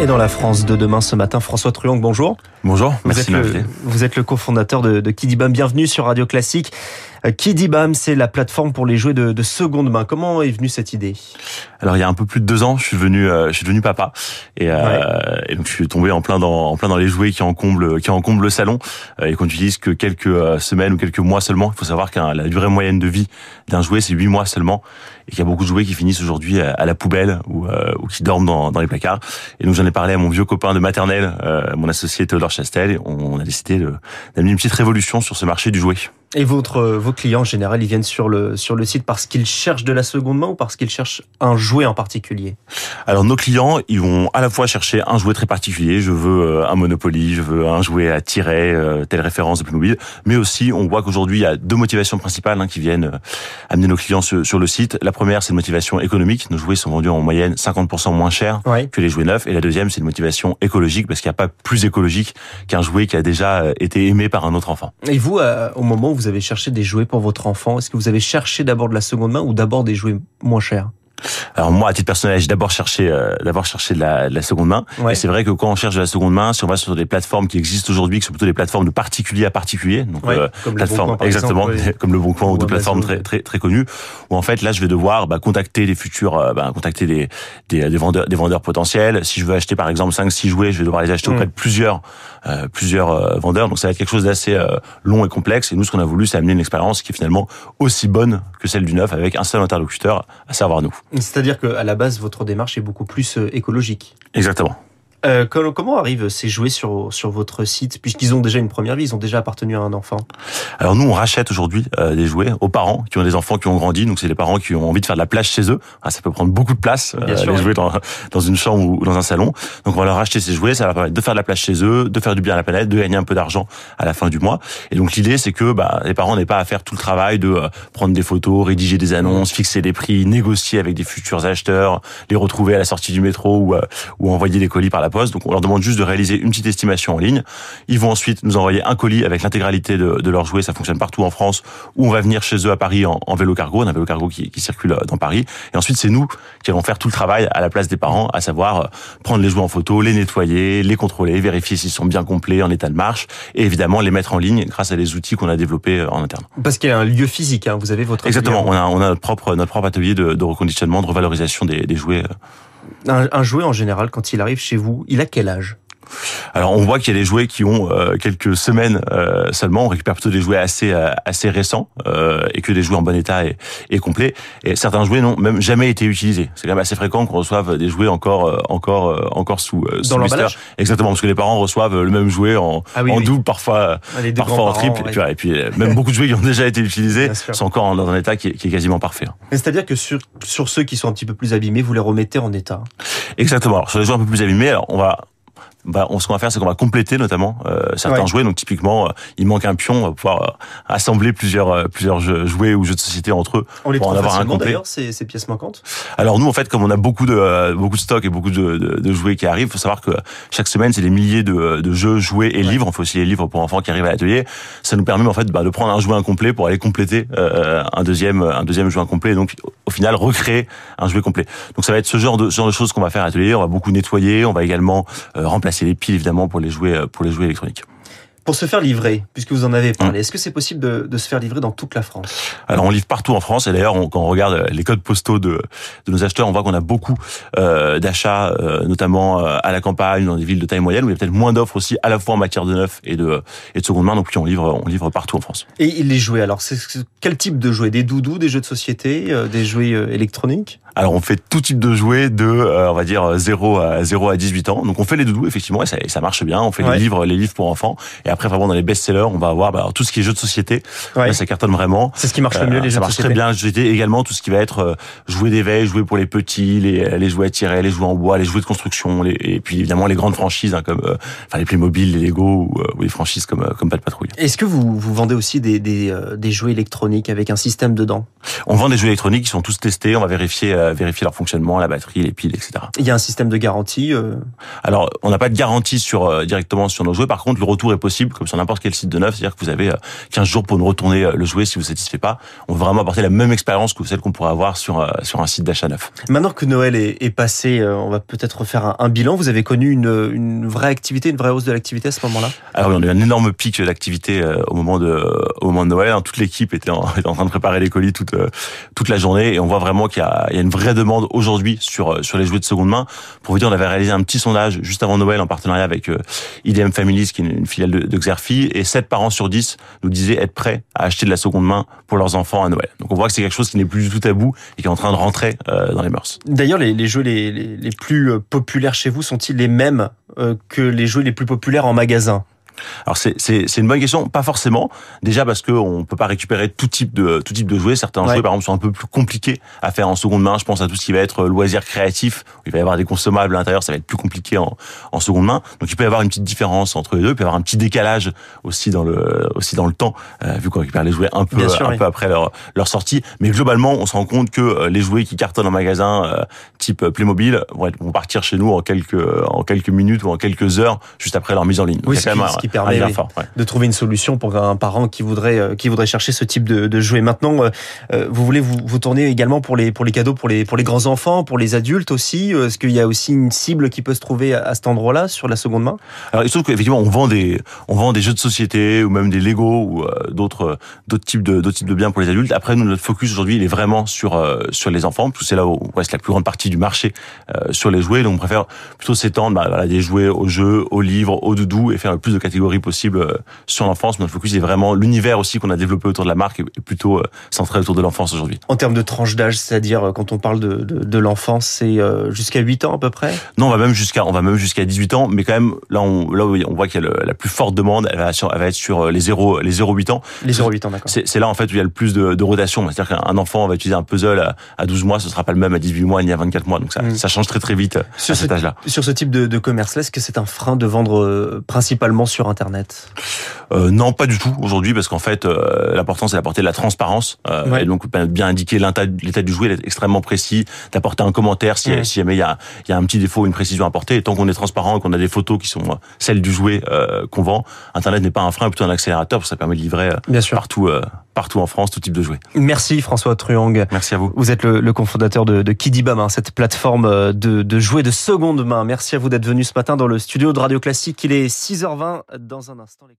Et dans la France de demain ce matin, François Truong, bonjour. Bonjour, vous merci êtes le, Vous êtes le cofondateur de, de Kidibam. Bienvenue sur Radio Classique. Euh, Kidibam, c'est la plateforme pour les jouets de, de, seconde main. Comment est venue cette idée? Alors il y a un peu plus de deux ans, je suis devenu, euh, je suis devenu papa et, euh, ouais. et, donc je suis tombé en plein dans, en plein dans les jouets qui encombrent, qui encombrent le salon euh, et qu'on utilise que quelques semaines ou quelques mois seulement. Il faut savoir que la durée moyenne de vie d'un jouet c'est huit mois seulement et qu'il y a beaucoup de jouets qui finissent aujourd'hui à, à, la poubelle ou, ou qui dorment dans, dans, les placards. Et donc j'en ai parlé à mon vieux copain de maternelle, mon associé Théodore Chastel. Et on a décidé d'amener une petite révolution sur ce marché du jouet. Et votre, vos clients en général, ils viennent sur le, sur le site parce qu'ils cherchent de la seconde main ou parce qu'ils cherchent un jouet en particulier? Alors nos clients, ils vont à la fois chercher un jouet très particulier, je veux un Monopoly, je veux un jouet à tirer, telle référence de Playmobil, mais aussi on voit qu'aujourd'hui il y a deux motivations principales hein, qui viennent amener nos clients sur, sur le site. La première, c'est une motivation économique. Nos jouets sont vendus en moyenne 50% moins cher ouais. que les jouets neufs. Et la deuxième, c'est une motivation écologique parce qu'il n'y a pas plus écologique qu'un jouet qui a déjà été aimé par un autre enfant. Et vous, euh, au moment où vous avez cherché des jouets pour votre enfant, est-ce que vous avez cherché d'abord de la seconde main ou d'abord des jouets moins chers? Alors moi, à titre personnel, j'ai d'abord cherché, euh, d'abord cherché de la, de la, seconde main. Ouais. Et c'est vrai que quand on cherche de la seconde main, si on va sur des plateformes qui existent aujourd'hui, qui sont plutôt des plateformes de particulier à particulier, donc ouais, euh, comme bon exactement exemple, comme le Bon Coin ou, ou Amazon, plateformes très très très connues, où en fait là, je vais devoir bah, contacter des futurs, euh, bah, contacter des, des, des vendeurs, des vendeurs potentiels. Si je veux acheter par exemple 5 6 jouets, je vais devoir les acheter auprès Mm. de plusieurs euh, plusieurs vendeurs. Donc ça va être quelque chose d'assez long et complexe. Et nous, ce qu'on a voulu, c'est amener une expérience qui est finalement aussi bonne que celle du neuf, avec un seul interlocuteur, à savoir nous. C'est-à-dire qu'à la base, votre démarche est beaucoup plus euh, écologique. Exactement. Euh, comment arrivent ces jouets sur, sur votre site Puisqu'ils ont déjà une première vie, ils ont déjà appartenu à un enfant? Alors nous, on rachète aujourd'hui euh, des jouets aux parents qui ont des enfants qui ont grandi. Donc c'est les parents qui ont envie de faire de la place chez eux. Ah, ça peut prendre beaucoup de place, Bien sûr, les jouets dans, dans une chambre ou dans un salon. Donc on va leur racheter ces jouets, ça va leur permettre de faire de la place chez eux, de faire du bien à la planète, de gagner un peu d'argent à la fin du mois. Et donc l'idée, c'est que bah, les parents n'aient pas à faire tout le travail de euh, prendre des photos, rédiger des annonces, fixer des prix, négocier avec des futurs acheteurs, les retrouver à la sortie du métro ou, euh, ou envoyer des colis par la poste. Donc on leur demande juste de réaliser une petite estimation en ligne. Ils vont ensuite nous envoyer un colis avec l'intégralité de, de leurs jouets. Ça fonctionne partout en France. Ou on va venir chez eux à Paris en, en vélo cargo. On a un vélo cargo qui, qui, circule dans Paris. Et ensuite, c'est nous qui allons faire tout le travail à la place des parents, à savoir euh, prendre les jouets en photo, les nettoyer, les contrôler, vérifier s'ils sont bien complets, en état de marche, et évidemment les mettre en ligne grâce à des outils qu'on a développés euh, en interne. Parce qu'il y a un lieu physique. Hein. Vous avez votre exactement. On a, on a notre propre notre propre atelier de, de reconditionnement, de revalorisation des, des jouets. Un, un jouet en général, quand il arrive chez vous, il a quel âge? Alors on voit qu'il y a des jouets qui ont euh, quelques semaines euh, seulement. On récupère plutôt des jouets assez euh, assez récents et que des jouets en bon état et, et complet. Et certains jouets n'ont même jamais été utilisés. C'est quand même assez fréquent qu'on reçoive des jouets encore encore encore sous, sous dans l'emballage? Exactement parce que les parents reçoivent le même jouet en, ah oui, en oui. double, parfois ah, parfois en triple. Ouais. Et puis, et puis même beaucoup de jouets qui ont déjà été utilisés sont encore dans un état qui est, qui est quasiment parfait. C'est-à-dire que sur sur ceux qui sont un petit peu plus abîmés, vous les remettez en état? Exactement. Alors sur les jouets un peu plus abîmés, alors on va bah, on, ce qu'on va faire, c'est qu'on va compléter notamment euh, certains Ouais. jouets. Donc typiquement, euh, il manque un pion, on va pouvoir euh, assembler plusieurs euh, plusieurs jeux, jouets ou jeux de société entre eux On les pour en avoir un complet. d'ailleurs ces, ces pièces manquantes? Alors nous, en fait, comme on a beaucoup de beaucoup de stocks et beaucoup de, de, de jouets qui arrivent, faut savoir que chaque semaine, c'est des milliers de, de jeux, jouets et Ouais. livres. On fait aussi les livres pour enfants qui arrivent à l'atelier. Ça nous permet en fait bah, de prendre un jouet incomplet pour aller compléter euh, un deuxième un deuxième jouet incomplet. Et donc au final, recréer un jouet complet. Donc ça va être ce genre de ce genre de choses qu'on va faire à l'atelier. On va beaucoup nettoyer. On va également euh, remplacer les piles évidemment pour les jouets euh, pour les jouets électroniques. Pour se faire livrer, puisque vous en avez parlé, est-ce que c'est possible de, de, se faire livrer dans toute la France? Alors on livre partout en France et d'ailleurs quand on regarde les codes postaux de, de nos acheteurs, on voit qu'on a beaucoup euh, d'achats, euh, notamment euh, à la campagne, dans des villes de taille moyenne où il y a peut-être moins d'offres aussi, à la fois en matière de neuf et de et de seconde main. Donc puis on livre on livre partout en France. Et les jouets, alors c'est quel type de jouets? Des doudous, des jeux de société, des jouets électroniques? Alors on fait tout type de jouets de euh, on va dire 0 à 0 à 18 ans. Donc on fait les doudous effectivement et ça, et ça marche bien. On fait Ouais. les livres les livres pour enfants et après vraiment dans les best-sellers, on va avoir bah, alors, tout ce qui est jeux de société. Ouais. Ça cartonne vraiment. C'est ce qui marche le Euh, mieux, les jeux ça de marche société. très bien, les jeux de société. Également tout ce qui va être euh, jouets d'éveil, jouets pour les petits, les, les jouets à tirer, les jouets en bois, les jouets de construction, les, et puis évidemment les grandes franchises hein, comme euh, enfin les Playmobil, les Lego ou, euh, ou les franchises comme euh, comme Pas de patrouille. Est-ce que vous, vous vendez aussi des, des, euh, des jouets électroniques avec un système dedans? On vend des jeux électroniques qui sont tous testés. On va vérifier vérifier leur fonctionnement, la batterie, les piles, etc. Il y a un système de garantie. Alors, on n'a pas de garantie sur directement sur nos jouets. Par contre, le retour est possible, comme sur n'importe quel site de neuf, c'est-à-dire que vous avez 15 jours pour nous retourner le jouet si vous ne satisfait pas. On veut vraiment apporter la même expérience que celle qu'on pourrait avoir sur sur un site d'achat neuf. Maintenant que Noël est, est passé, on va peut-être faire un, un, bilan. Vous avez connu une, une vraie activité, une vraie hausse de l'activité à ce moment-là? Alors, on a eu un énorme pic d'activité au moment de au moment de Noël. Hein. Toute l'équipe était en, était en train de préparer les colis toute toute la journée et on voit vraiment qu'il y a, il y a une vraie demande aujourd'hui sur sur les jouets de seconde main. Pour vous dire, on avait réalisé un petit sondage juste avant Noël en partenariat avec IDM Families, qui est une filiale de, de Xerfi, et 7 parents sur 10 nous disaient être prêts à acheter de la seconde main pour leurs enfants à Noël. Donc on voit que c'est quelque chose qui n'est plus du tout tabou et qui est en train de rentrer euh, dans les mœurs. D'ailleurs, les, les, jeux les, les, les, plus euh, populaires chez vous sont-ils les mêmes euh, que les jeux les plus populaires en magasin? Alors c'est c'est c'est une bonne question, pas forcément. Déjà parce que on peut pas récupérer tout type de tout type de jouets. Certains ouais. jouets par exemple sont un peu plus compliqués à faire en seconde main. Je pense à tout ce qui va être loisir créatif. Où il va y avoir des consommables à l'intérieur, ça va être plus compliqué en en seconde main. Donc il peut y avoir une petite différence entre les deux. Il peut y avoir un petit décalage aussi dans le aussi dans le temps euh, vu qu'on récupère les jouets un peu sûr, un oui. peu après leur leur sortie. Mais globalement, on se rend compte que euh, les jouets qui cartonnent en magasin euh, type Playmobil vont, être, vont partir chez nous en quelques en quelques minutes ou en quelques heures juste après leur mise en ligne. Oui, qui permet ouais. de trouver une solution pour un parent qui voudrait euh, qui voudrait chercher ce type de, de jouet. Maintenant, euh, euh, vous voulez vous, vous tourner également pour les pour les cadeaux pour les pour les grands enfants, pour les adultes aussi. Est-ce qu'il y a aussi une cible qui peut se trouver à cet endroit-là sur la seconde main? Alors il se trouve qu'effectivement on vend des on vend des jeux de société ou même des Lego ou d'autres d'autres types de d'autres types de biens pour les adultes. Après nous notre focus aujourd'hui il est vraiment sur sur les enfants parce que c'est là où reste la plus grande partie du marché sur les jouets. Donc on préfère plutôt s'étendre bah, voilà, des jouets aux jeux, aux livres, aux doudous et faire le plus de catégories possible possible sur l'enfance. Notre focus est vraiment l'univers aussi qu'on a développé autour de la marque est plutôt centré autour de l'enfance aujourd'hui. En termes de tranche d'âge, c'est-à-dire quand on parle de, de, de l'enfance, c'est jusqu'à 8 ans à peu près? Non, on va même jusqu'à on va même jusqu'à 18 ans, mais quand même là on là on voit qu'il y a le, la plus forte demande, elle va, sur, elle va être sur les 0 les 0,8 ans. Les 0,8 ans, d'accord. C'est là en fait où il y a le plus de, de rotation. C'est-à-dire qu'un enfant va utiliser un puzzle à, à 12 mois, ce sera pas le même à 18 mois ni à 24 mois. Donc ça, mmh. ça change très très vite sur à cet âge-là. Sur ce type de, de commerce-là, est-ce que c'est un frein de vendre principalement sur Internet euh, non, pas du tout aujourd'hui, parce qu'en fait, euh, l'important c'est d'apporter de la transparence euh, ouais. et donc bien indiquer l'état du jouet, d'être extrêmement précis, d'apporter un commentaire si, ouais. si jamais il y a, y a un petit défaut, une précision à apporter. Et tant qu'on est transparent et qu'on a des photos qui sont celles du jouet qu'on vend, Internet n'est pas un frein, plutôt un accélérateur, parce que ça permet de livrer bien sûr. partout partout en France, tout type de jouets. Merci François Truong. Merci à vous. Vous êtes le, le cofondateur de, de Kidibam, hein, cette plateforme de, de jouets de seconde main. Merci à vous d'être venu ce matin dans le studio de Radio Classique. Il est 6h20 dans un instant. Les...